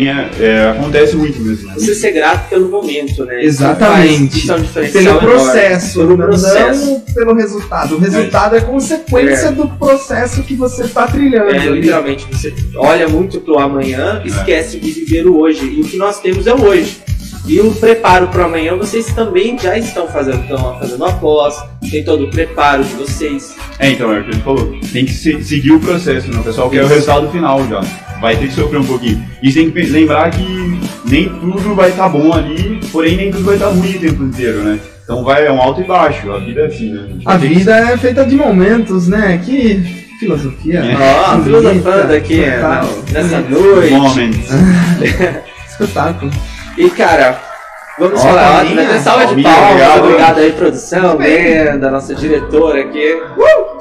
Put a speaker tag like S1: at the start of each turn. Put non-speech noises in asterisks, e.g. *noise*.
S1: é, acontece muito mesmo. Né?
S2: Você ser grato pelo momento, né?
S3: Exatamente.
S2: É um
S3: Pelo processo,
S2: Pelo
S3: não
S2: processo.
S3: pelo resultado. O resultado é, consequência
S2: É.
S3: do processo que você está trilhando.
S2: É, literalmente, você olha muito pro amanhã, esquece de viver o hoje. E o que nós temos é o hoje. E o preparo para amanhã vocês também já estão fazendo. Estão fazendo após, tem todo o preparo de vocês.
S1: É, então, é o que ele falou. Tem que se- seguir o processo, né? O pessoal quer o resultado final já. Vai ter que sofrer um pouquinho. E tem que lembrar que nem tudo vai estar bom ali, porém nem tudo vai estar ruim o tempo inteiro, né? Então vai, é um alto e baixo. A vida é assim, né?
S3: A
S1: que-
S3: vida é feita de momentos, né? Que filosofia.
S1: É.
S2: Ó, filosofando aqui né, nessa noite.
S1: Moments. *laughs*
S3: Espetáculo.
S2: E cara, vamos falar, ter salva de palmas, obrigado. aí, produção, Brenda, nossa diretora aqui. Uh!